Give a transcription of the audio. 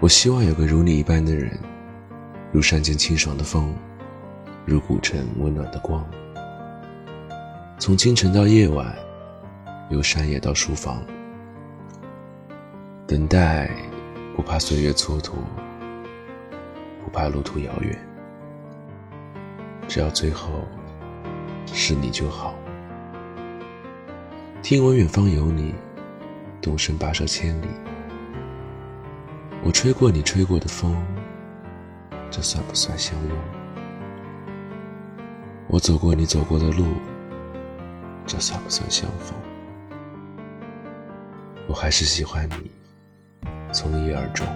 我希望有个如你一般的人，如山间清爽的风，如古城温暖的光。从清晨到夜晚，由山野到书房，等待不怕岁月蹉跎，不怕路途遥远，只要最后是你就好。听闻远方有你，动身跋涉千里。我吹过你吹过的风，这算不算相拥？我走过你走过的路，这算不算相逢？我还是喜欢你，从一而终。